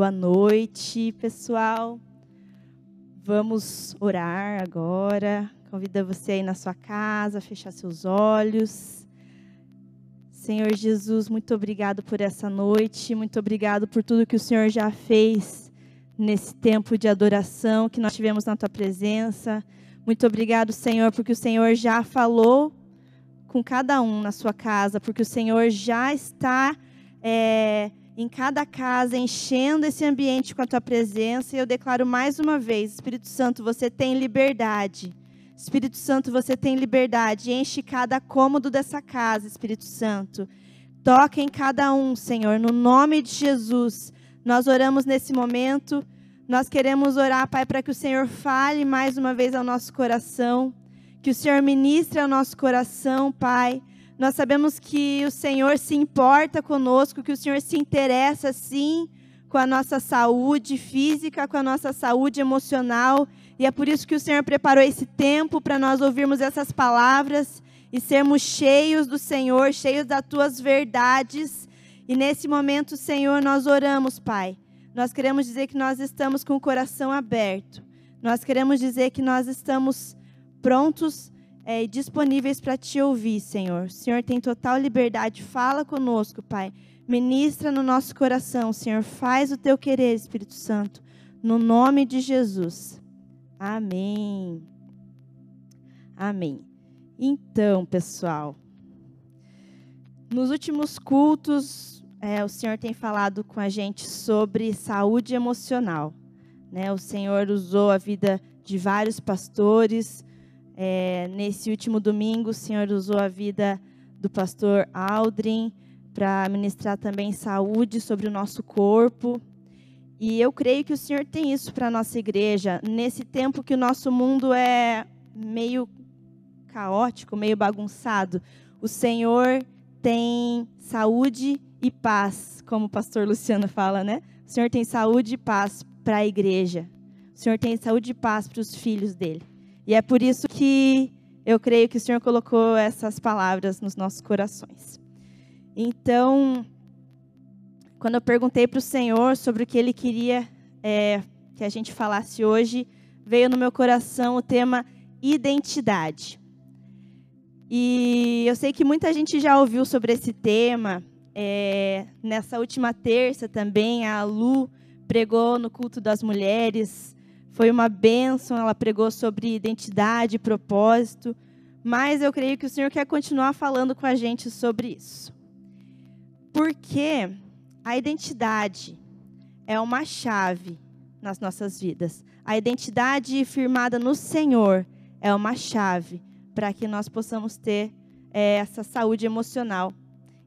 Boa noite, pessoal. Vamos orar agora. Convido você aí na sua casa, a fechar seus olhos. Senhor Jesus, muito obrigado por essa noite, muito obrigado por tudo que o Senhor já fez nesse tempo de adoração que nós tivemos na tua presença. Muito obrigado, Senhor, porque o Senhor já falou com cada um na sua casa, porque o Senhor já está é, em cada casa, enchendo esse ambiente com a tua presença. E eu declaro mais uma vez: Espírito Santo, você tem liberdade. Espírito Santo, você tem liberdade. Enche cada cômodo dessa casa, Espírito Santo. Toca em cada um, Senhor, no nome de Jesus. Nós oramos nesse momento. Nós queremos orar, Pai, para que o Senhor fale mais uma vez ao nosso coração. Que o Senhor ministre ao nosso coração, Pai nós sabemos que o Senhor se importa conosco, que o Senhor se interessa sim com a nossa saúde física, com a nossa saúde emocional, e é por isso que o Senhor preparou esse tempo para nós ouvirmos essas palavras e sermos cheios do Senhor, cheios das tuas verdades. E nesse momento, Senhor, nós oramos, Pai. Nós queremos dizer que nós estamos com o coração aberto. Nós queremos dizer que nós estamos prontos é, disponíveis para te ouvir, Senhor. O Senhor tem total liberdade. Fala conosco, Pai. Ministra no nosso coração, Senhor. Faz o teu querer, Espírito Santo. No nome de Jesus. Amém. Amém. Então, pessoal, nos últimos cultos, é, o Senhor tem falado com a gente sobre saúde emocional. Né? O Senhor usou a vida de vários pastores é, nesse último domingo, o Senhor usou a vida do pastor Aldrin para ministrar também saúde sobre o nosso corpo. E eu creio que o Senhor tem isso para a nossa igreja, nesse tempo que o nosso mundo é meio caótico, meio bagunçado. O Senhor tem saúde e paz, como o pastor Luciano fala, né? O Senhor tem saúde e paz para a igreja. O Senhor tem saúde e paz para os filhos dele. E é por isso que eu creio que o Senhor colocou essas palavras nos nossos corações. Então, quando eu perguntei para o Senhor sobre o que Ele queria é, que a gente falasse hoje, veio no meu coração o tema identidade. E eu sei que muita gente já ouviu sobre esse tema. É, nessa última terça também, a Lu pregou no culto das mulheres foi uma bênção, ela pregou sobre identidade e propósito, mas eu creio que o Senhor quer continuar falando com a gente sobre isso. Porque a identidade é uma chave nas nossas vidas. A identidade firmada no Senhor é uma chave para que nós possamos ter é, essa saúde emocional.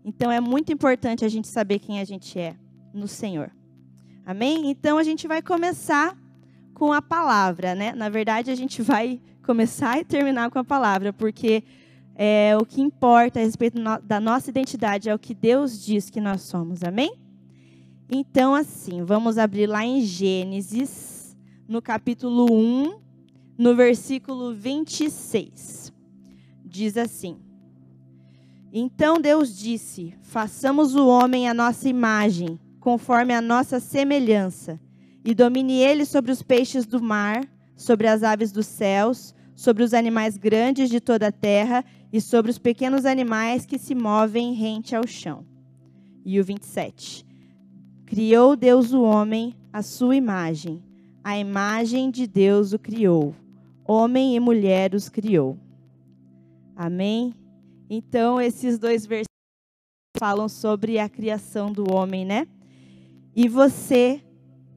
Então é muito importante a gente saber quem a gente é no Senhor. Amém? Então a gente vai começar com a palavra, né? Na verdade, a gente vai começar e terminar com a palavra, porque é, o que importa a respeito da nossa identidade é o que Deus diz que nós somos, amém? Então, assim, vamos abrir lá em Gênesis, no capítulo 1, no versículo 26. Diz assim: Então Deus disse: Façamos o homem à nossa imagem, conforme a nossa semelhança e domine ele sobre os peixes do mar, sobre as aves dos céus, sobre os animais grandes de toda a terra e sobre os pequenos animais que se movem rente ao chão. E o 27. Criou Deus o homem à sua imagem. A imagem de Deus o criou. Homem e mulher os criou. Amém? Então, esses dois versículos falam sobre a criação do homem, né? E você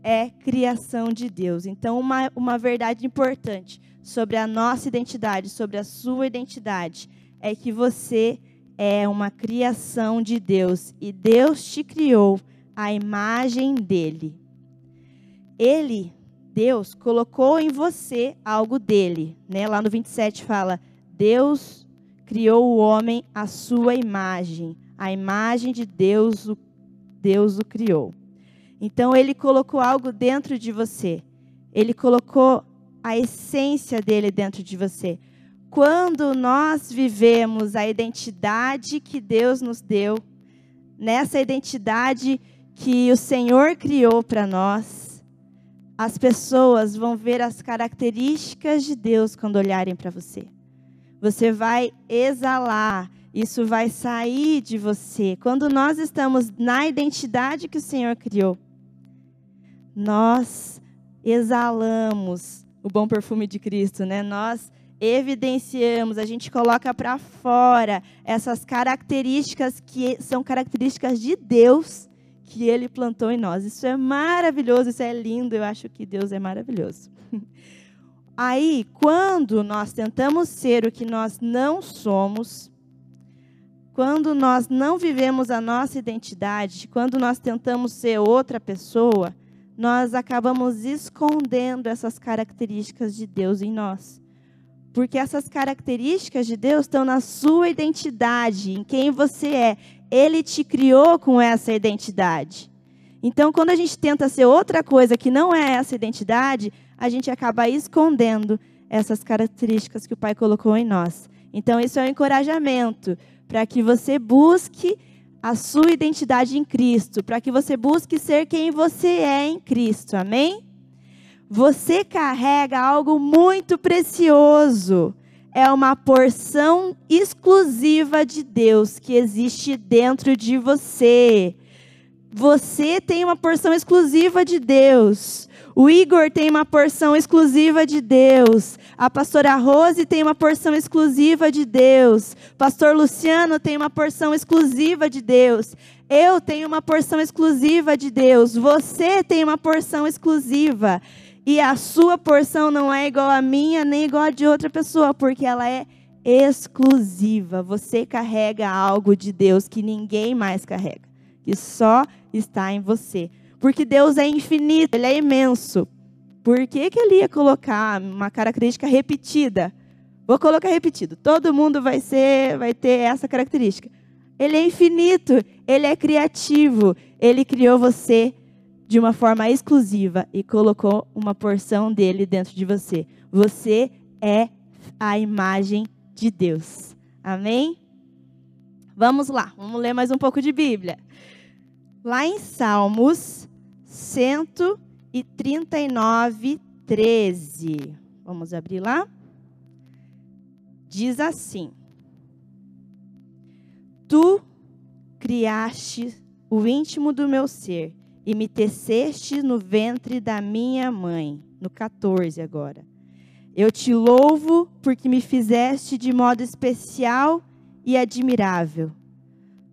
é criação de Deus. Então, uma, uma verdade importante sobre a nossa identidade, sobre a sua identidade, é que você é uma criação de Deus e Deus te criou a imagem dele. Ele, Deus, colocou em você algo dele. Né? Lá no 27 fala: Deus criou o homem à sua imagem. A imagem de Deus, Deus o criou. Então ele colocou algo dentro de você. Ele colocou a essência dele dentro de você. Quando nós vivemos a identidade que Deus nos deu, nessa identidade que o Senhor criou para nós, as pessoas vão ver as características de Deus quando olharem para você. Você vai exalar, isso vai sair de você. Quando nós estamos na identidade que o Senhor criou, nós exalamos o bom perfume de Cristo, né? Nós evidenciamos, a gente coloca para fora essas características que são características de Deus que ele plantou em nós. Isso é maravilhoso, isso é lindo, eu acho que Deus é maravilhoso. Aí, quando nós tentamos ser o que nós não somos, quando nós não vivemos a nossa identidade, quando nós tentamos ser outra pessoa, nós acabamos escondendo essas características de Deus em nós. Porque essas características de Deus estão na sua identidade, em quem você é. Ele te criou com essa identidade. Então, quando a gente tenta ser outra coisa que não é essa identidade, a gente acaba escondendo essas características que o Pai colocou em nós. Então, isso é um encorajamento para que você busque a sua identidade em Cristo, para que você busque ser quem você é em Cristo. Amém? Você carrega algo muito precioso. É uma porção exclusiva de Deus que existe dentro de você. Você tem uma porção exclusiva de Deus. O Igor tem uma porção exclusiva de Deus. A pastora Rose tem uma porção exclusiva de Deus. Pastor Luciano tem uma porção exclusiva de Deus. Eu tenho uma porção exclusiva de Deus. Você tem uma porção exclusiva. E a sua porção não é igual à minha, nem igual a de outra pessoa, porque ela é exclusiva. Você carrega algo de Deus que ninguém mais carrega, que só está em você. Porque Deus é infinito, Ele é imenso. Por que, que ele ia colocar uma característica repetida? Vou colocar repetido. Todo mundo vai ser, vai ter essa característica. Ele é infinito, ele é criativo. Ele criou você de uma forma exclusiva e colocou uma porção dele dentro de você. Você é a imagem de Deus. Amém? Vamos lá, vamos ler mais um pouco de Bíblia. Lá em Salmos 139, 13. Vamos abrir lá? Diz assim: Tu criaste o íntimo do meu ser e me teceste no ventre da minha mãe. No 14 agora. Eu te louvo porque me fizeste de modo especial e admirável.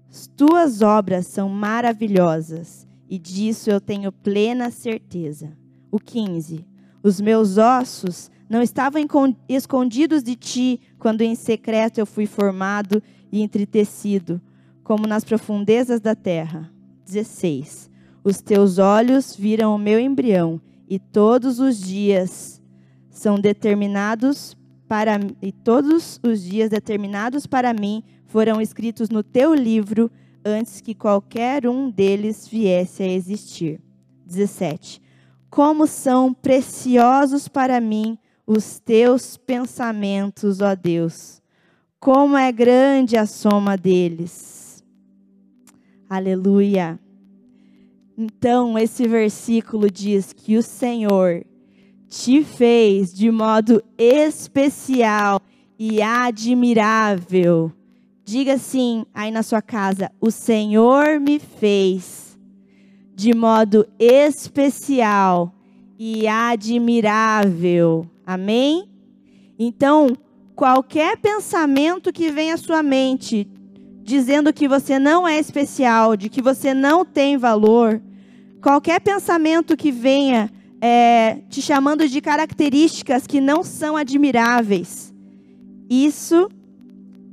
As tuas obras são maravilhosas e disso eu tenho plena certeza. O 15. Os meus ossos não estavam escondidos de ti quando em secreto eu fui formado e entretecido, como nas profundezas da terra. 16. Os teus olhos viram o meu embrião, e todos os dias são determinados para e todos os dias determinados para mim foram escritos no teu livro antes que qualquer um deles viesse a existir. 17. Como são preciosos para mim os teus pensamentos, ó Deus. Como é grande a soma deles. Aleluia. Então, esse versículo diz que o Senhor te fez de modo especial e admirável. Diga assim aí na sua casa: O Senhor me fez de modo especial e admirável. Amém? Então, qualquer pensamento que venha à sua mente dizendo que você não é especial, de que você não tem valor, qualquer pensamento que venha é, te chamando de características que não são admiráveis, isso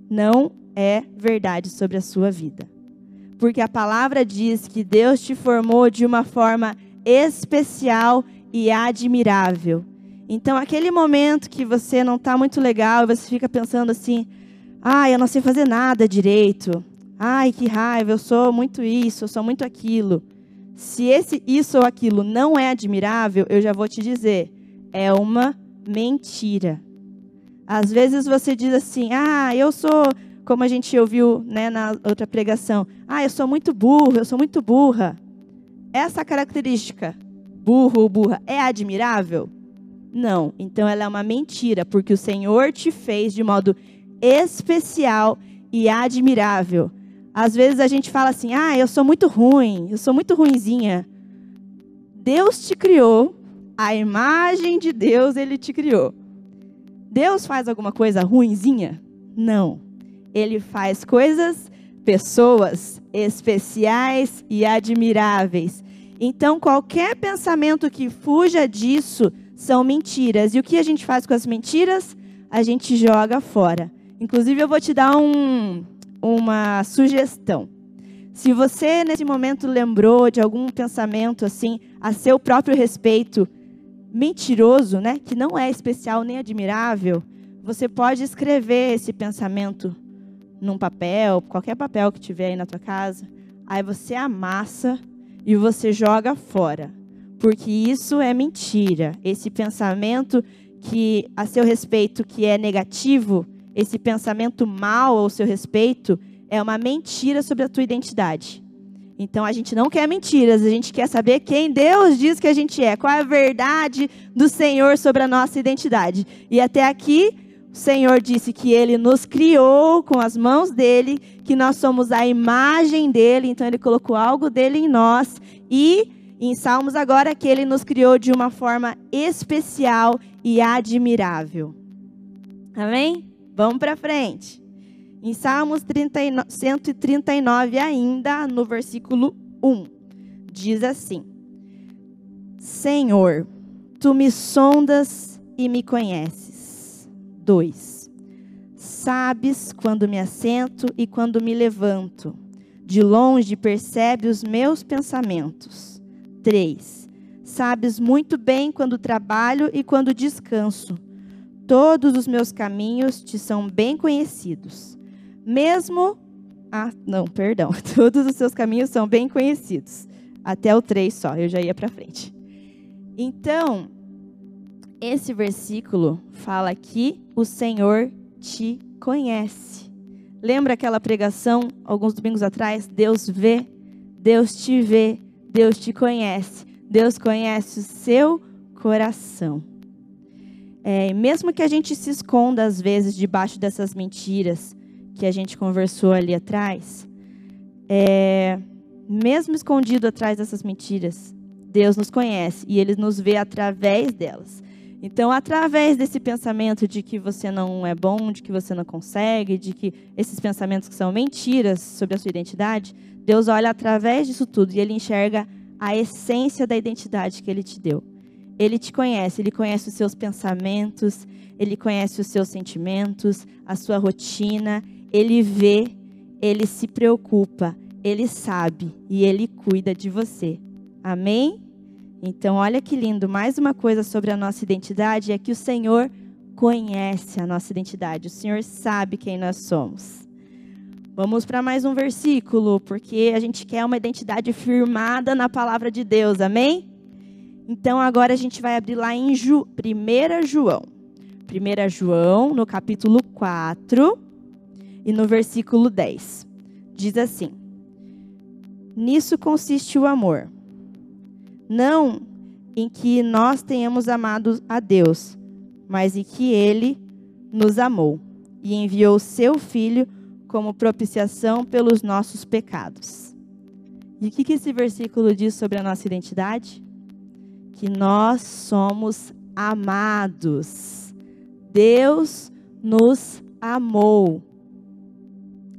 não é verdade sobre a sua vida. Porque a palavra diz que Deus te formou de uma forma especial e admirável. Então, aquele momento que você não está muito legal, você fica pensando assim: Ai, eu não sei fazer nada direito. Ai, que raiva, eu sou muito isso, eu sou muito aquilo. Se esse isso ou aquilo não é admirável, eu já vou te dizer, é uma mentira. Às vezes você diz assim: "Ah, eu sou, como a gente ouviu, né, na outra pregação. Ah, eu sou muito burro, eu sou muito burra". essa característica, burro ou burra, é admirável? Não. Então ela é uma mentira, porque o Senhor te fez de modo especial e admirável. Às vezes a gente fala assim: ah, eu sou muito ruim, eu sou muito ruinzinha. Deus te criou, a imagem de Deus ele te criou. Deus faz alguma coisa ruinzinha? Não. Ele faz coisas, pessoas especiais e admiráveis. Então, qualquer pensamento que fuja disso são mentiras. E o que a gente faz com as mentiras? A gente joga fora. Inclusive, eu vou te dar um, uma sugestão. Se você, nesse momento, lembrou de algum pensamento assim, a seu próprio respeito, mentiroso, né, que não é especial nem admirável, você pode escrever esse pensamento num papel, qualquer papel que tiver aí na tua casa. Aí você amassa e você joga fora. Porque isso é mentira. Esse pensamento que a seu respeito que é negativo, esse pensamento mal ao seu respeito é uma mentira sobre a tua identidade. Então a gente não quer mentiras, a gente quer saber quem Deus diz que a gente é, qual é a verdade do Senhor sobre a nossa identidade. E até aqui, o Senhor disse que ele nos criou com as mãos dele, que nós somos a imagem dele, então ele colocou algo dele em nós e em Salmos agora que ele nos criou de uma forma especial e admirável. Amém? Vamos para frente. Em Salmos 39, 139, ainda no versículo 1, diz assim: Senhor, tu me sondas e me conheces. 2. Sabes quando me assento e quando me levanto. De longe percebe os meus pensamentos. 3. Sabes muito bem quando trabalho e quando descanso. Todos os meus caminhos te são bem conhecidos. Mesmo. Ah, não, perdão. Todos os seus caminhos são bem conhecidos. Até o 3 só, eu já ia para frente. Então, esse versículo fala que o Senhor te conhece. Lembra aquela pregação alguns domingos atrás? Deus vê, Deus te vê, Deus te conhece. Deus conhece o seu coração. É, mesmo que a gente se esconda às vezes debaixo dessas mentiras, que a gente conversou ali atrás, é, mesmo escondido atrás dessas mentiras, Deus nos conhece e Ele nos vê através delas. Então, através desse pensamento de que você não é bom, de que você não consegue, de que esses pensamentos que são mentiras sobre a sua identidade, Deus olha através disso tudo e Ele enxerga a essência da identidade que Ele te deu. Ele te conhece, Ele conhece os seus pensamentos, Ele conhece os seus sentimentos, a sua rotina, ele vê, ele se preocupa, ele sabe e ele cuida de você. Amém? Então, olha que lindo. Mais uma coisa sobre a nossa identidade é que o Senhor conhece a nossa identidade. O Senhor sabe quem nós somos. Vamos para mais um versículo, porque a gente quer uma identidade firmada na palavra de Deus. Amém? Então, agora a gente vai abrir lá em Ju, 1 João. 1 João, no capítulo 4 e no versículo 10. Diz assim: Nisso consiste o amor. Não em que nós tenhamos amado a Deus, mas em que Ele nos amou e enviou seu Filho como propiciação pelos nossos pecados. E o que, que esse versículo diz sobre a nossa identidade? Que nós somos amados. Deus nos amou.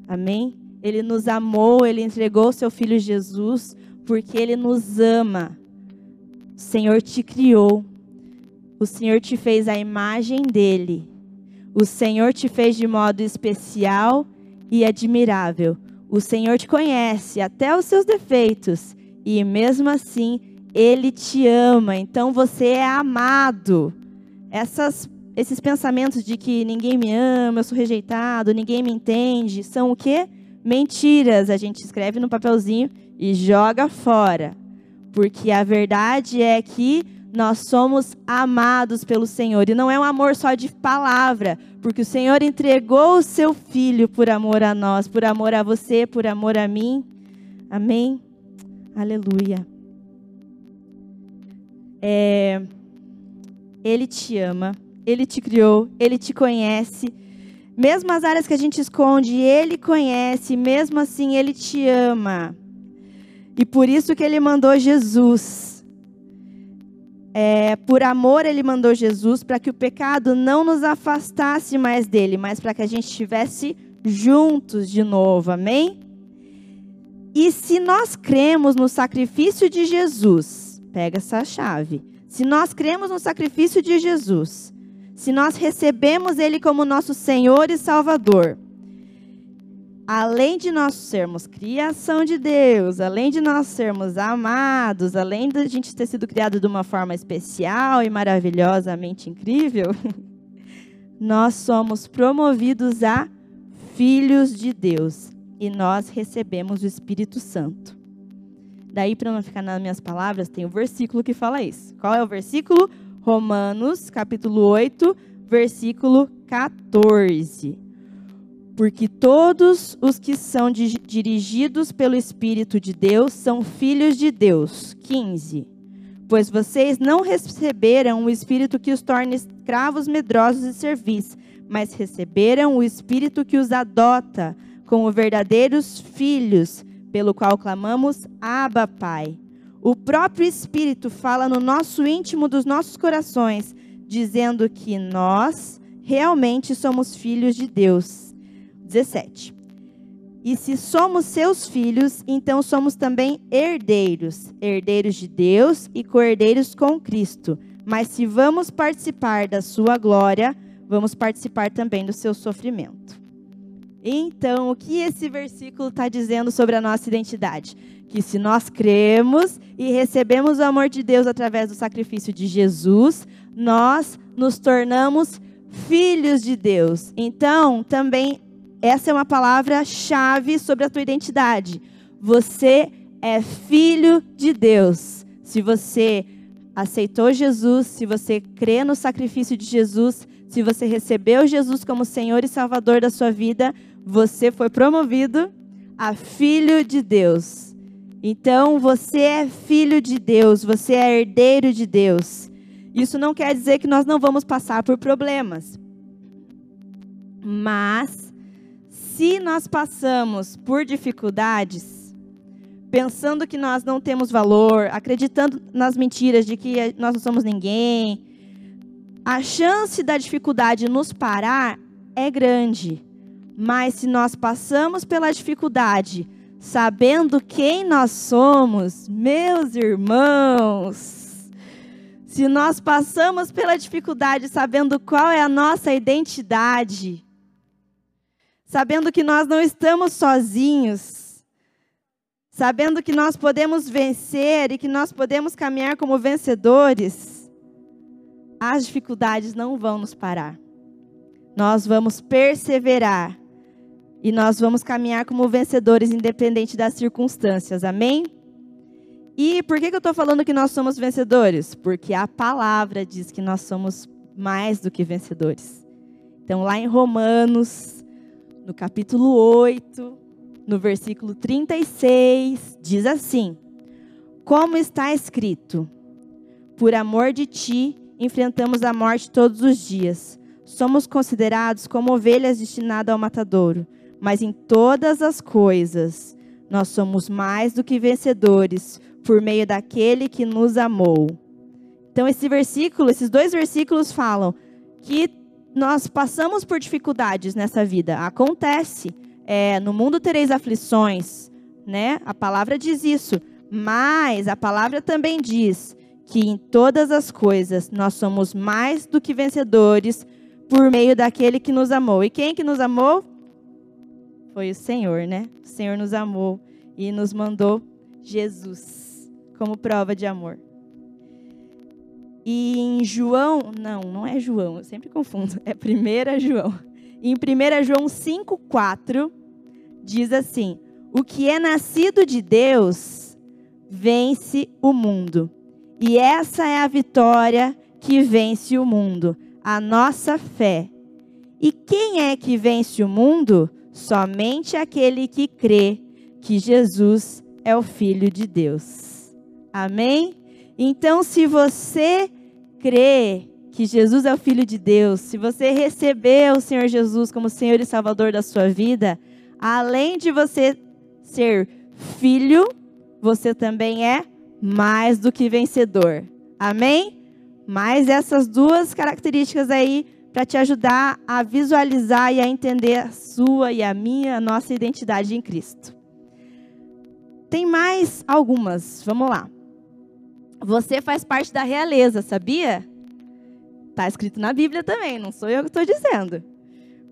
Amém? Ele nos amou, ele entregou seu filho Jesus, porque ele nos ama. O Senhor te criou. O Senhor te fez a imagem dele. O Senhor te fez de modo especial e admirável. O Senhor te conhece até os seus defeitos e mesmo assim ele te ama. Então você é amado. Essas esses pensamentos de que ninguém me ama, eu sou rejeitado, ninguém me entende, são o quê? Mentiras. A gente escreve no papelzinho e joga fora. Porque a verdade é que nós somos amados pelo Senhor. E não é um amor só de palavra, porque o Senhor entregou o seu filho por amor a nós, por amor a você, por amor a mim. Amém? Aleluia. É, ele te ama, ele te criou, ele te conhece. Mesmo as áreas que a gente esconde, ele conhece, mesmo assim ele te ama. E por isso que ele mandou Jesus. É, por amor, ele mandou Jesus para que o pecado não nos afastasse mais dele, mas para que a gente estivesse juntos de novo. Amém? E se nós cremos no sacrifício de Jesus, pega essa chave. Se nós cremos no sacrifício de Jesus, se nós recebemos Ele como nosso Senhor e Salvador, além de nós sermos criação de Deus, além de nós sermos amados, além de a gente ter sido criado de uma forma especial e maravilhosamente incrível, nós somos promovidos a filhos de Deus e nós recebemos o Espírito Santo. Daí, para não ficar nas minhas palavras, tem o versículo que fala isso. Qual é o versículo? Romanos, capítulo 8, versículo 14. Porque todos os que são dirigidos pelo Espírito de Deus são filhos de Deus. 15. Pois vocês não receberam o Espírito que os torne escravos medrosos e servis, mas receberam o Espírito que os adota como verdadeiros filhos, pelo qual clamamos Abba, Pai. O próprio Espírito fala no nosso íntimo dos nossos corações, dizendo que nós realmente somos filhos de Deus. 17. E se somos seus filhos, então somos também herdeiros, herdeiros de Deus e co-herdeiros com Cristo. Mas se vamos participar da sua glória, vamos participar também do seu sofrimento. Então, o que esse versículo está dizendo sobre a nossa identidade? Que se nós cremos e recebemos o amor de Deus através do sacrifício de Jesus, nós nos tornamos filhos de Deus. Então, também, essa é uma palavra-chave sobre a tua identidade. Você é filho de Deus. Se você aceitou Jesus, se você crê no sacrifício de Jesus, se você recebeu Jesus como Senhor e Salvador da sua vida, você foi promovido a filho de Deus. Então, você é filho de Deus, você é herdeiro de Deus. Isso não quer dizer que nós não vamos passar por problemas. Mas, se nós passamos por dificuldades, pensando que nós não temos valor, acreditando nas mentiras de que nós não somos ninguém, a chance da dificuldade nos parar é grande. Mas se nós passamos pela dificuldade, sabendo quem nós somos, meus irmãos, se nós passamos pela dificuldade sabendo qual é a nossa identidade, sabendo que nós não estamos sozinhos, sabendo que nós podemos vencer e que nós podemos caminhar como vencedores, as dificuldades não vão nos parar. Nós vamos perseverar e nós vamos caminhar como vencedores, independente das circunstâncias. Amém? E por que, que eu estou falando que nós somos vencedores? Porque a palavra diz que nós somos mais do que vencedores. Então, lá em Romanos, no capítulo 8, no versículo 36, diz assim: Como está escrito: Por amor de ti enfrentamos a morte todos os dias. Somos considerados como ovelhas destinadas ao matadouro, mas em todas as coisas nós somos mais do que vencedores por meio daquele que nos amou. Então esse versículo, esses dois versículos falam que nós passamos por dificuldades nessa vida. Acontece. É, no mundo tereis aflições, né? A palavra diz isso. Mas a palavra também diz que em todas as coisas nós somos mais do que vencedores por meio daquele que nos amou. E quem que nos amou? Foi o Senhor, né? O Senhor nos amou e nos mandou Jesus como prova de amor. E em João, não, não é João, eu sempre confundo, é 1 João. Em 1 João 5,4, diz assim: O que é nascido de Deus vence o mundo. E essa é a vitória que vence o mundo, a nossa fé. E quem é que vence o mundo? Somente aquele que crê que Jesus é o Filho de Deus. Amém? Então, se você crê que Jesus é o Filho de Deus, se você recebeu o Senhor Jesus como Senhor e Salvador da sua vida, além de você ser filho, você também é mais do que vencedor. Amém? Mais essas duas características aí para te ajudar a visualizar e a entender a sua e a minha, a nossa identidade em Cristo. Tem mais algumas, vamos lá. Você faz parte da realeza, sabia? Está escrito na Bíblia também, não sou eu que estou dizendo.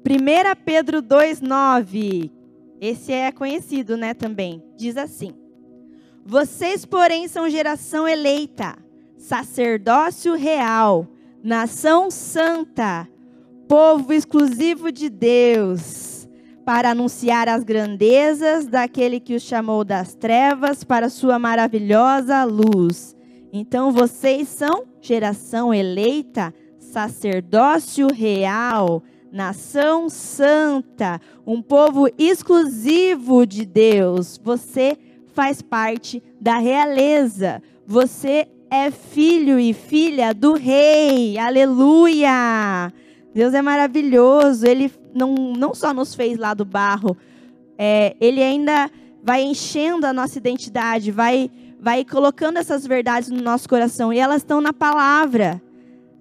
1 Pedro 2,9. Esse é conhecido, né, também. Diz assim: Vocês, porém, são geração eleita, sacerdócio real nação santa, povo exclusivo de Deus, para anunciar as grandezas daquele que os chamou das trevas para sua maravilhosa luz. Então vocês são geração eleita, sacerdócio real, nação santa, um povo exclusivo de Deus. Você faz parte da realeza. Você é filho e filha do rei. Aleluia! Deus é maravilhoso. Ele não, não só nos fez lá do barro, é, ele ainda vai enchendo a nossa identidade, vai, vai colocando essas verdades no nosso coração. E elas estão na palavra.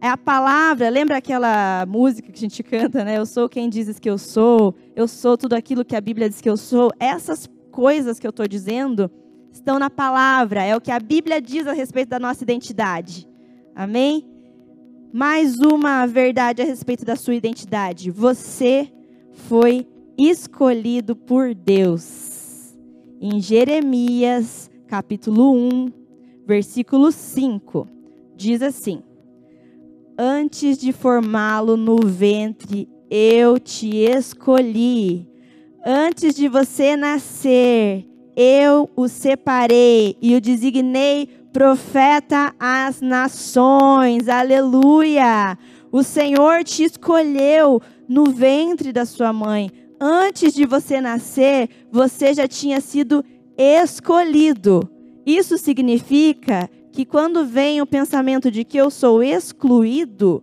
É a palavra, lembra aquela música que a gente canta, né? Eu sou quem dizes que eu sou, eu sou tudo aquilo que a Bíblia diz que eu sou. Essas coisas que eu estou dizendo estão na palavra, é o que a Bíblia diz a respeito da nossa identidade. Amém? Mais uma verdade a respeito da sua identidade. Você foi escolhido por Deus. Em Jeremias, capítulo 1, versículo 5, diz assim: Antes de formá-lo no ventre, eu te escolhi. Antes de você nascer, eu o separei e o designei profeta às nações. Aleluia! O Senhor te escolheu no ventre da sua mãe. Antes de você nascer, você já tinha sido escolhido. Isso significa que quando vem o pensamento de que eu sou excluído,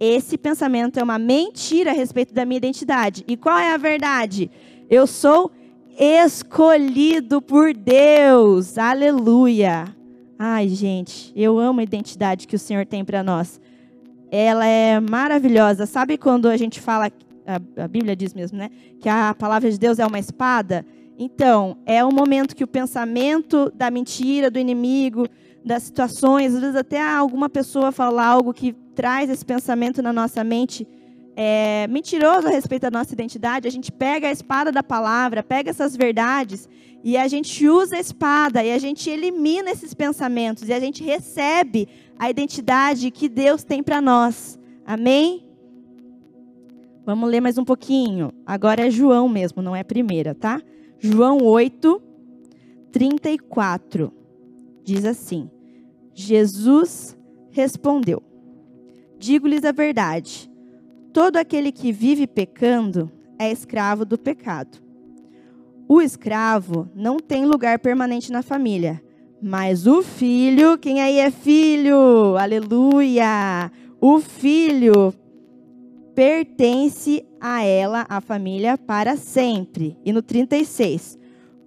esse pensamento é uma mentira a respeito da minha identidade. E qual é a verdade? Eu sou escolhido por Deus. Aleluia. Ai, gente, eu amo a identidade que o Senhor tem para nós. Ela é maravilhosa. Sabe quando a gente fala, a Bíblia diz mesmo, né? Que a palavra de Deus é uma espada? Então, é um momento que o pensamento da mentira, do inimigo, das situações, às vezes até alguma pessoa fala algo que traz esse pensamento na nossa mente é, mentiroso a respeito da nossa identidade, a gente pega a espada da palavra, pega essas verdades e a gente usa a espada e a gente elimina esses pensamentos e a gente recebe a identidade que Deus tem para nós. Amém? Vamos ler mais um pouquinho. Agora é João mesmo, não é primeira, tá? João 8, 34. Diz assim: Jesus respondeu: Digo-lhes a verdade Todo aquele que vive pecando é escravo do pecado. O escravo não tem lugar permanente na família, mas o filho, quem aí é filho? Aleluia! O filho pertence a ela, a família, para sempre. E no 36.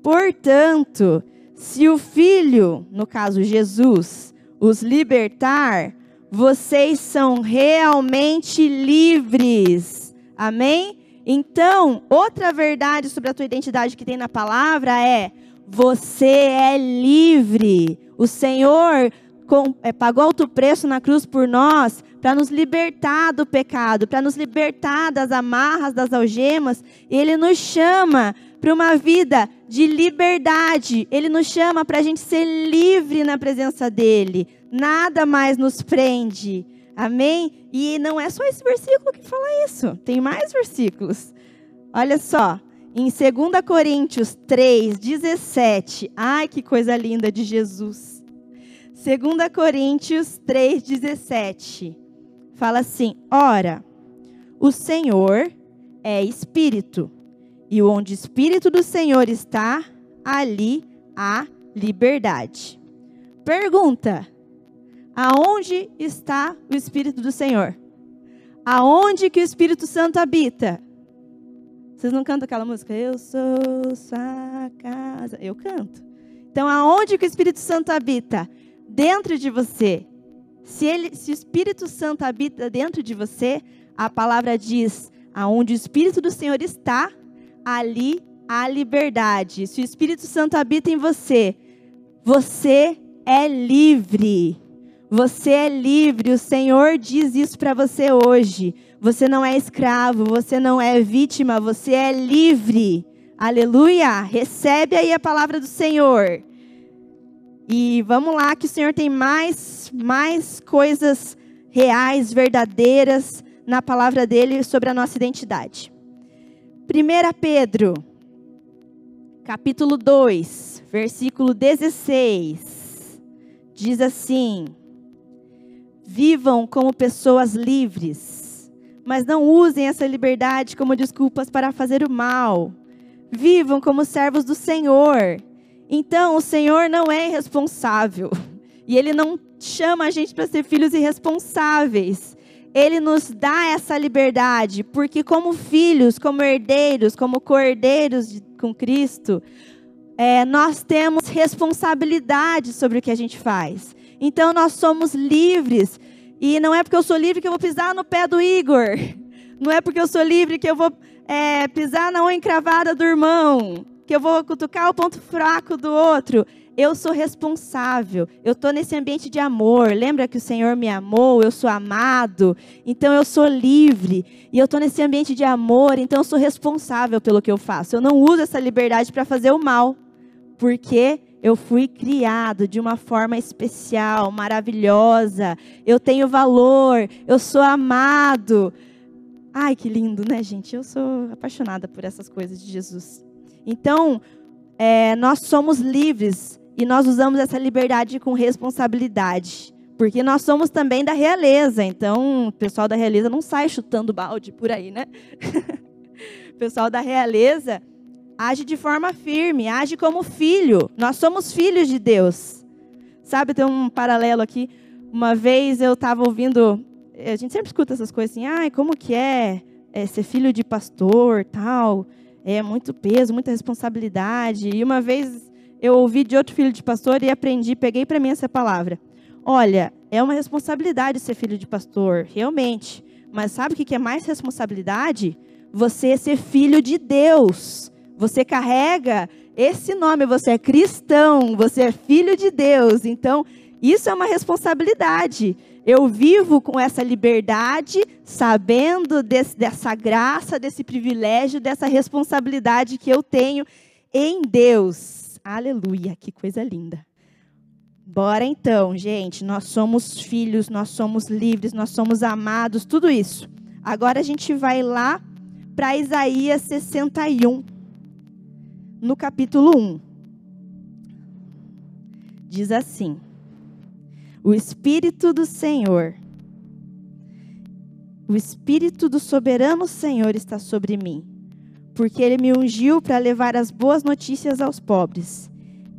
Portanto, se o filho, no caso Jesus, os libertar, vocês são realmente livres. Amém? Então, outra verdade sobre a tua identidade que tem na palavra é: você é livre. O Senhor com, é, pagou alto preço na cruz por nós para nos libertar do pecado, para nos libertar das amarras, das algemas. Ele nos chama para uma vida de liberdade. Ele nos chama para a gente ser livre na presença dele. Nada mais nos prende. Amém? E não é só esse versículo que fala isso. Tem mais versículos. Olha só. Em 2 Coríntios 3, 17. Ai, que coisa linda de Jesus. 2 Coríntios 3, 17. Fala assim: Ora, o Senhor é Espírito e onde o Espírito do Senhor está, ali há liberdade. Pergunta: Aonde está o Espírito do Senhor? Aonde que o Espírito Santo habita? Vocês não cantam aquela música? Eu sou sua casa. Eu canto. Então, aonde que o Espírito Santo habita? Dentro de você. Se, ele, se o Espírito Santo habita dentro de você, a palavra diz: aonde o Espírito do Senhor está, ali há liberdade. Se o Espírito Santo habita em você, você é livre. Você é livre, o Senhor diz isso para você hoje. Você não é escravo, você não é vítima, você é livre. Aleluia! Recebe aí a palavra do Senhor. E vamos lá que o Senhor tem mais mais coisas reais, verdadeiras na palavra dele sobre a nossa identidade. 1 Pedro, capítulo 2, versículo 16, diz assim: Vivam como pessoas livres, mas não usem essa liberdade como desculpas para fazer o mal. Vivam como servos do Senhor. Então, o Senhor não é irresponsável. E Ele não chama a gente para ser filhos irresponsáveis. Ele nos dá essa liberdade, porque, como filhos, como herdeiros, como cordeiros de, com Cristo, é, nós temos responsabilidade sobre o que a gente faz. Então nós somos livres. E não é porque eu sou livre que eu vou pisar no pé do Igor. Não é porque eu sou livre que eu vou é, pisar na unha encravada do irmão. Que eu vou cutucar o ponto fraco do outro. Eu sou responsável. Eu estou nesse ambiente de amor. Lembra que o Senhor me amou? Eu sou amado. Então eu sou livre. E eu estou nesse ambiente de amor. Então eu sou responsável pelo que eu faço. Eu não uso essa liberdade para fazer o mal. Porque eu fui criado de uma forma especial, maravilhosa. Eu tenho valor, eu sou amado. Ai, que lindo, né, gente? Eu sou apaixonada por essas coisas de Jesus. Então, é, nós somos livres e nós usamos essa liberdade com responsabilidade. Porque nós somos também da realeza. Então, o pessoal da realeza não sai chutando balde por aí, né? o pessoal da realeza age de forma firme, age como filho. Nós somos filhos de Deus. Sabe, tem um paralelo aqui. Uma vez eu estava ouvindo, a gente sempre escuta essas coisas assim, ai, como que é, é ser filho de pastor, tal, é muito peso, muita responsabilidade. E uma vez eu ouvi de outro filho de pastor e aprendi, peguei para mim essa palavra. Olha, é uma responsabilidade ser filho de pastor, realmente. Mas sabe o que é mais responsabilidade? Você ser filho de Deus. Você carrega esse nome, você é cristão, você é filho de Deus. Então, isso é uma responsabilidade. Eu vivo com essa liberdade, sabendo desse, dessa graça, desse privilégio, dessa responsabilidade que eu tenho em Deus. Aleluia, que coisa linda. Bora então, gente. Nós somos filhos, nós somos livres, nós somos amados, tudo isso. Agora a gente vai lá para Isaías 61 no capítulo 1. Diz assim: O Espírito do Senhor, o Espírito do soberano Senhor está sobre mim, porque ele me ungiu para levar as boas notícias aos pobres.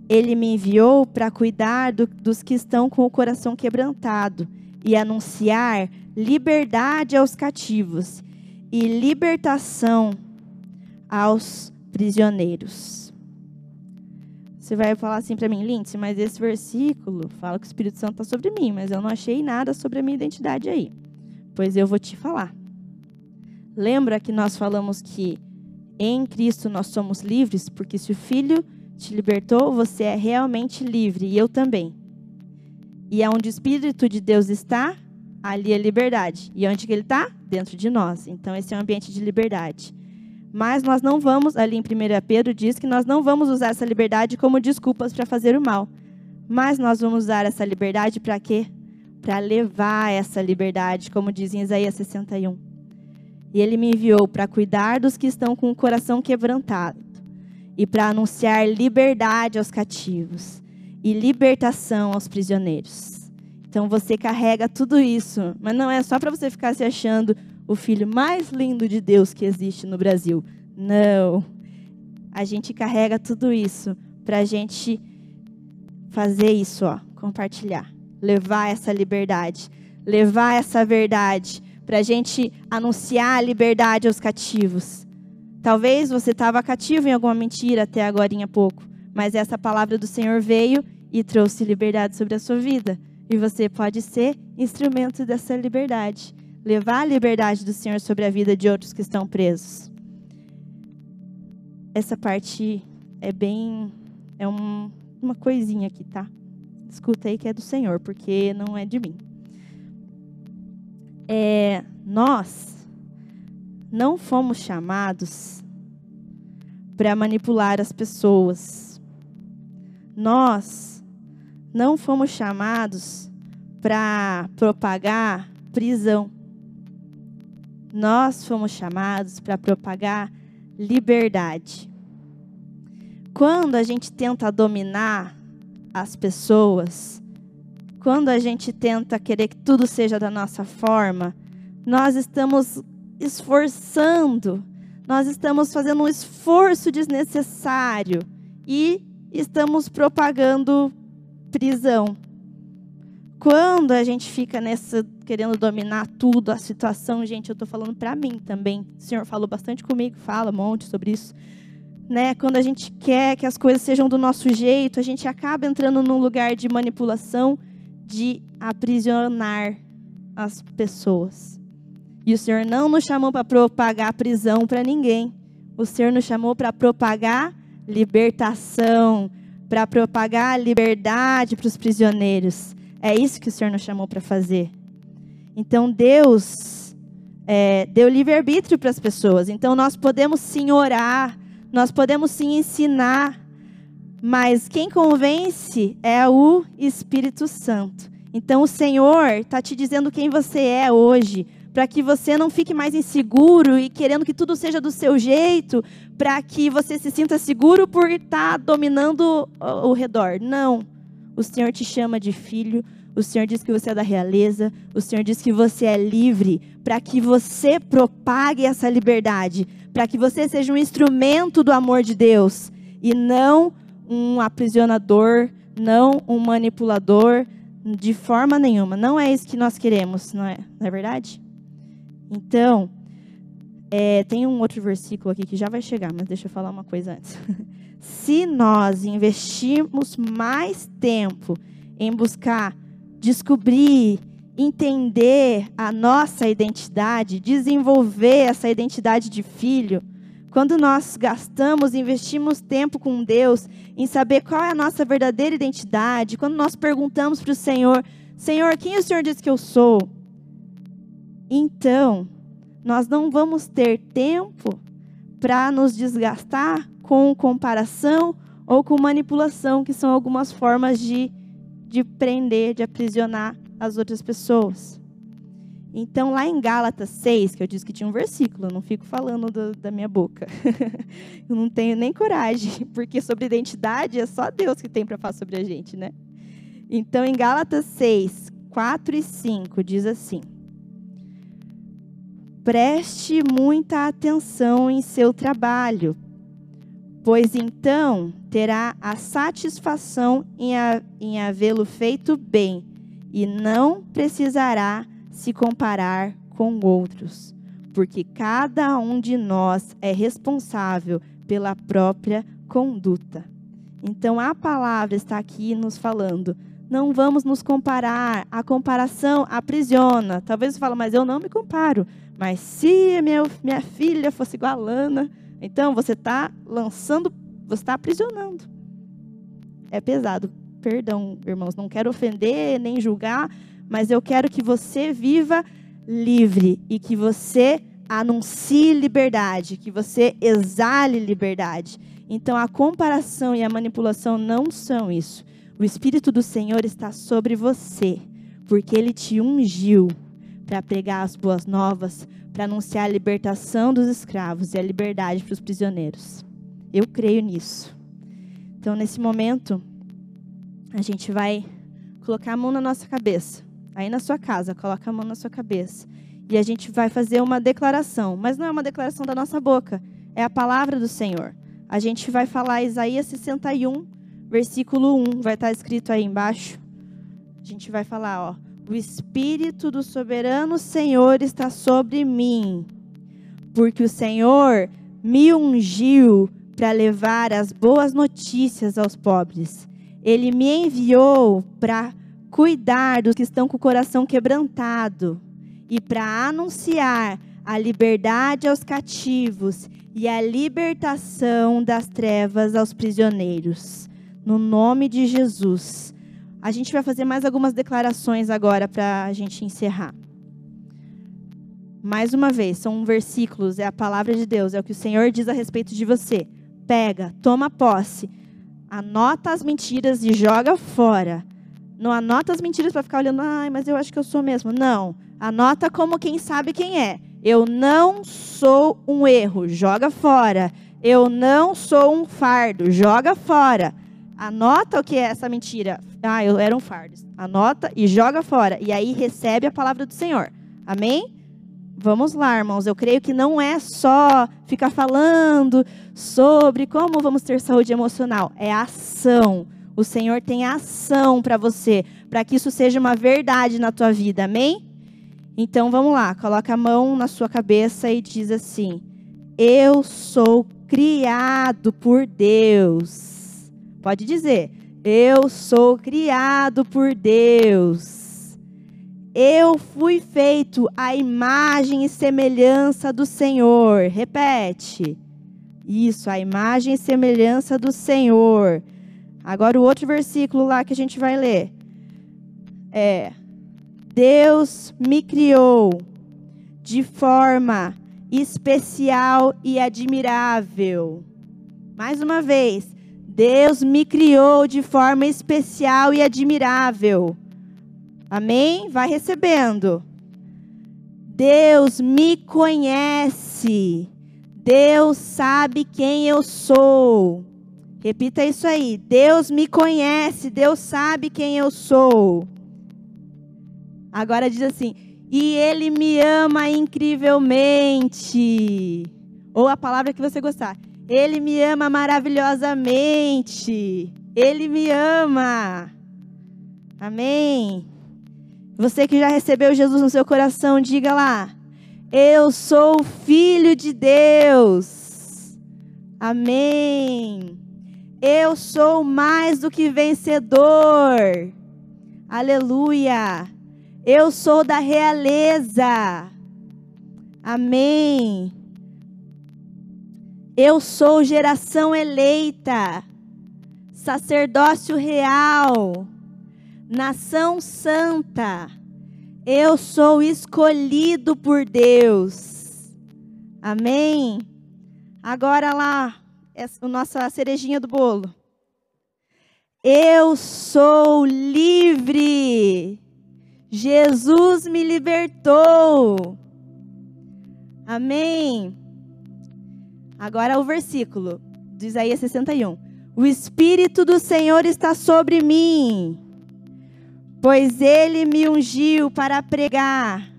Ele me enviou para cuidar do, dos que estão com o coração quebrantado e anunciar liberdade aos cativos e libertação aos prisioneiros. Você vai falar assim para mim, Lindsay, mas esse versículo fala que o Espírito Santo está sobre mim, mas eu não achei nada sobre a minha identidade aí. Pois eu vou te falar. Lembra que nós falamos que em Cristo nós somos livres, porque se o Filho te libertou, você é realmente livre, e eu também. E aonde o Espírito de Deus está, ali é liberdade. E onde que ele está? Dentro de nós. Então, esse é um ambiente de liberdade. Mas nós não vamos, ali em 1 Pedro diz que nós não vamos usar essa liberdade como desculpas para fazer o mal. Mas nós vamos usar essa liberdade para quê? Para levar essa liberdade, como diz em Isaías 61. E ele me enviou para cuidar dos que estão com o coração quebrantado e para anunciar liberdade aos cativos e libertação aos prisioneiros. Então você carrega tudo isso, mas não é só para você ficar se achando o filho mais lindo de Deus que existe no Brasil. Não. A gente carrega tudo isso para a gente fazer isso, ó, compartilhar. levar essa liberdade, levar essa verdade, para a gente anunciar a liberdade aos cativos. Talvez você estava cativo em alguma mentira até agora em pouco, mas essa palavra do Senhor veio e trouxe liberdade sobre a sua vida. E você pode ser instrumento dessa liberdade, levar a liberdade do Senhor sobre a vida de outros que estão presos. Essa parte é bem é um, uma coisinha aqui, tá? Escuta aí que é do Senhor, porque não é de mim. É, nós não fomos chamados para manipular as pessoas. Nós não fomos chamados para propagar prisão. Nós fomos chamados para propagar liberdade. Quando a gente tenta dominar as pessoas, quando a gente tenta querer que tudo seja da nossa forma, nós estamos esforçando, nós estamos fazendo um esforço desnecessário e estamos propagando prisão. Quando a gente fica nessa querendo dominar tudo, a situação, gente, eu estou falando para mim também. O Senhor falou bastante comigo, fala um monte sobre isso. Né? Quando a gente quer que as coisas sejam do nosso jeito, a gente acaba entrando num lugar de manipulação, de aprisionar as pessoas. E o Senhor não nos chamou para propagar prisão para ninguém. O Senhor nos chamou para propagar libertação, para propagar liberdade para os prisioneiros. É isso que o Senhor nos chamou para fazer. Então Deus é, deu livre-arbítrio para as pessoas. Então nós podemos sim orar, nós podemos sim ensinar, mas quem convence é o Espírito Santo. Então o Senhor está te dizendo quem você é hoje para que você não fique mais inseguro e querendo que tudo seja do seu jeito, para que você se sinta seguro por estar tá dominando o redor. Não. O Senhor te chama de filho, o Senhor diz que você é da realeza, o Senhor diz que você é livre, para que você propague essa liberdade, para que você seja um instrumento do amor de Deus e não um aprisionador, não um manipulador, de forma nenhuma. Não é isso que nós queremos, não é, não é verdade? Então, é, tem um outro versículo aqui que já vai chegar, mas deixa eu falar uma coisa antes. Se nós investirmos mais tempo em buscar descobrir, entender a nossa identidade, desenvolver essa identidade de filho, quando nós gastamos, investimos tempo com Deus em saber qual é a nossa verdadeira identidade, quando nós perguntamos para o Senhor: Senhor, quem o Senhor diz que eu sou? Então, nós não vamos ter tempo para nos desgastar com comparação ou com manipulação, que são algumas formas de, de prender, de aprisionar as outras pessoas. Então, lá em Gálatas 6, que eu disse que tinha um versículo, eu não fico falando do, da minha boca. eu não tenho nem coragem, porque sobre identidade é só Deus que tem para falar sobre a gente, né? Então, em Gálatas 6, 4 e 5, diz assim: Preste muita atenção em seu trabalho, pois então terá a satisfação em, em havê-lo feito bem e não precisará se comparar com outros, porque cada um de nós é responsável pela própria conduta. Então a palavra está aqui nos falando. Não vamos nos comparar. A comparação aprisiona. Talvez você fale, mas eu não me comparo. Mas se minha, minha filha fosse igual a Lana, então você está lançando, você está aprisionando. É pesado. Perdão, irmãos, não quero ofender nem julgar, mas eu quero que você viva livre e que você anuncie liberdade, que você exale liberdade. Então a comparação e a manipulação não são isso. O Espírito do Senhor está sobre você, porque ele te ungiu para pregar as boas novas, para anunciar a libertação dos escravos e a liberdade para os prisioneiros. Eu creio nisso. Então, nesse momento, a gente vai colocar a mão na nossa cabeça. Aí na sua casa, coloca a mão na sua cabeça. E a gente vai fazer uma declaração, mas não é uma declaração da nossa boca, é a palavra do Senhor. A gente vai falar Isaías 61, versículo 1, vai estar escrito aí embaixo. A gente vai falar, ó. O Espírito do soberano Senhor está sobre mim, porque o Senhor me ungiu para levar as boas notícias aos pobres. Ele me enviou para cuidar dos que estão com o coração quebrantado e para anunciar a liberdade aos cativos e a libertação das trevas aos prisioneiros. No nome de Jesus. A gente vai fazer mais algumas declarações agora para a gente encerrar. Mais uma vez, são versículos, é a palavra de Deus, é o que o Senhor diz a respeito de você. Pega, toma posse, anota as mentiras e joga fora. Não anota as mentiras para ficar olhando, ai, mas eu acho que eu sou mesmo. Não. Anota como quem sabe quem é. Eu não sou um erro, joga fora. Eu não sou um fardo, joga fora. Anota o que é essa mentira. Ah, eu era um fardo. Anota e joga fora. E aí recebe a palavra do Senhor. Amém? Vamos lá, irmãos. Eu creio que não é só ficar falando sobre como vamos ter saúde emocional. É ação. O Senhor tem ação para você, para que isso seja uma verdade na tua vida. Amém? Então vamos lá, coloca a mão na sua cabeça e diz assim: Eu sou criado por Deus. Pode dizer: Eu sou criado por Deus. Eu fui feito à imagem e semelhança do Senhor. Repete. Isso, a imagem e semelhança do Senhor. Agora o outro versículo lá que a gente vai ler. É Deus me criou de forma especial e admirável. Mais uma vez, Deus me criou de forma especial e admirável. Amém? Vai recebendo. Deus me conhece. Deus sabe quem eu sou. Repita isso aí. Deus me conhece. Deus sabe quem eu sou. Agora diz assim: e ele me ama incrivelmente. Ou a palavra que você gostar. Ele me ama maravilhosamente. Ele me ama. Amém. Você que já recebeu Jesus no seu coração, diga lá: Eu sou filho de Deus. Amém. Eu sou mais do que vencedor. Aleluia. Eu sou da realeza. Amém. Eu sou geração eleita, sacerdócio real, nação santa. Eu sou escolhido por Deus. Amém. Agora lá, a nossa cerejinha do bolo. Eu sou livre. Jesus me libertou. Amém. Agora o versículo de Isaías 61. O Espírito do Senhor está sobre mim, pois ele me ungiu para pregar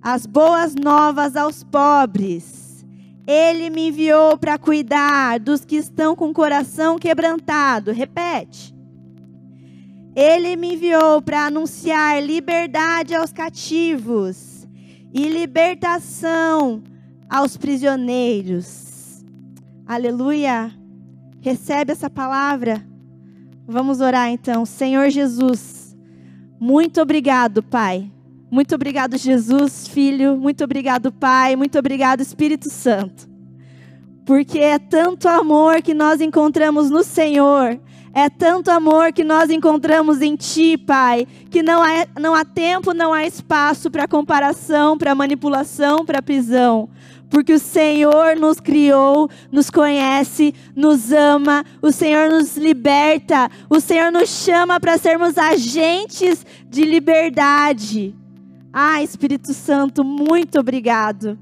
as boas novas aos pobres. Ele me enviou para cuidar dos que estão com o coração quebrantado. Repete ele me enviou para anunciar liberdade aos cativos e libertação aos prisioneiros. Aleluia. Recebe essa palavra. Vamos orar então. Senhor Jesus, muito obrigado, Pai. Muito obrigado, Jesus, Filho. Muito obrigado, Pai. Muito obrigado, Espírito Santo. Porque é tanto amor que nós encontramos no Senhor é tanto amor que nós encontramos em Ti, Pai, que não há, não há tempo, não há espaço para comparação, para manipulação, para prisão. Porque o Senhor nos criou, nos conhece, nos ama, o Senhor nos liberta, o Senhor nos chama para sermos agentes de liberdade. Ah, Espírito Santo, muito obrigado.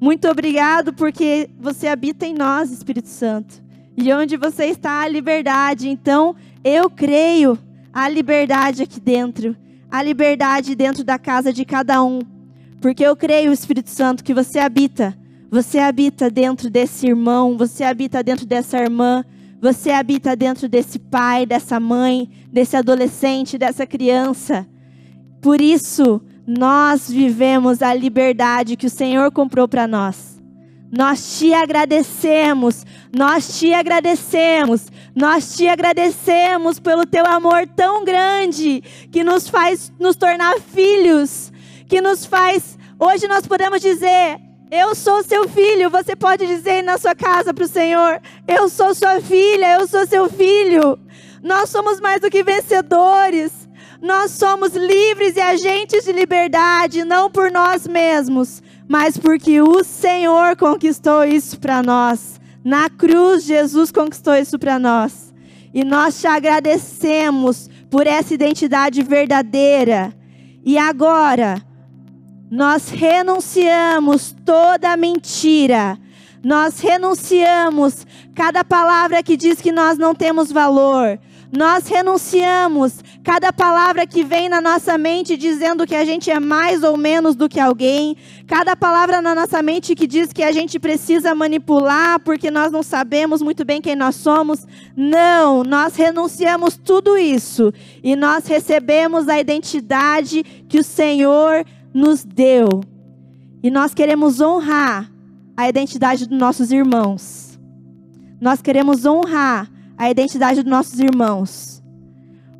Muito obrigado porque você habita em nós, Espírito Santo. E onde você está, a liberdade. Então, eu creio a liberdade aqui dentro. A liberdade dentro da casa de cada um. Porque eu creio, Espírito Santo, que você habita. Você habita dentro desse irmão, você habita dentro dessa irmã, Você habita dentro desse pai, dessa mãe, desse adolescente, dessa criança. Por isso, nós vivemos a liberdade que o Senhor comprou para nós. Nós te agradecemos, nós te agradecemos, nós te agradecemos pelo teu amor tão grande que nos faz nos tornar filhos, que nos faz. Hoje nós podemos dizer: Eu sou seu filho. Você pode dizer na sua casa para o Senhor: Eu sou sua filha, eu sou seu filho. Nós somos mais do que vencedores. Nós somos livres e agentes de liberdade, não por nós mesmos, mas porque o Senhor conquistou isso para nós. Na cruz, Jesus conquistou isso para nós. E nós te agradecemos por essa identidade verdadeira. E agora, nós renunciamos toda mentira. Nós renunciamos cada palavra que diz que nós não temos valor. Nós renunciamos cada palavra que vem na nossa mente dizendo que a gente é mais ou menos do que alguém, cada palavra na nossa mente que diz que a gente precisa manipular porque nós não sabemos muito bem quem nós somos. Não, nós renunciamos tudo isso e nós recebemos a identidade que o Senhor nos deu. E nós queremos honrar a identidade dos nossos irmãos. Nós queremos honrar a identidade dos nossos irmãos.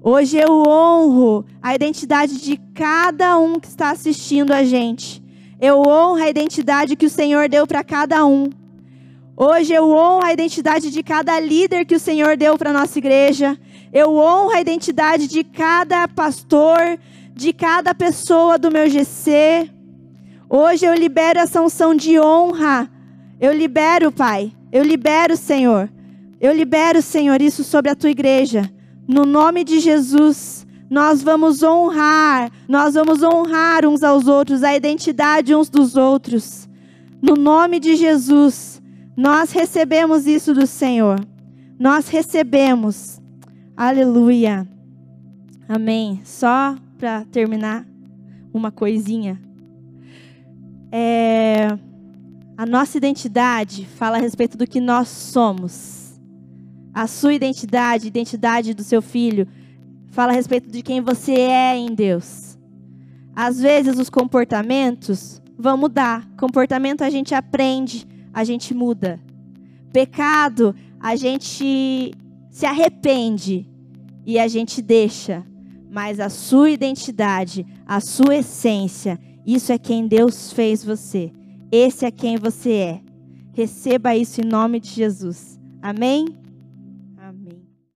Hoje eu honro a identidade de cada um que está assistindo a gente. Eu honro a identidade que o Senhor deu para cada um. Hoje eu honro a identidade de cada líder que o Senhor deu para a nossa igreja. Eu honro a identidade de cada pastor, de cada pessoa do meu GC. Hoje eu libero essa unção de honra. Eu libero, Pai. Eu libero, Senhor. Eu libero, Senhor, isso sobre a tua igreja. No nome de Jesus, nós vamos honrar, nós vamos honrar uns aos outros, a identidade uns dos outros. No nome de Jesus, nós recebemos isso do Senhor. Nós recebemos. Aleluia. Amém. Só para terminar, uma coisinha. É, a nossa identidade fala a respeito do que nós somos. A sua identidade, identidade do seu filho, fala a respeito de quem você é em Deus. Às vezes os comportamentos vão mudar. Comportamento a gente aprende, a gente muda. Pecado, a gente se arrepende e a gente deixa. Mas a sua identidade, a sua essência, isso é quem Deus fez você. Esse é quem você é. Receba isso em nome de Jesus. Amém?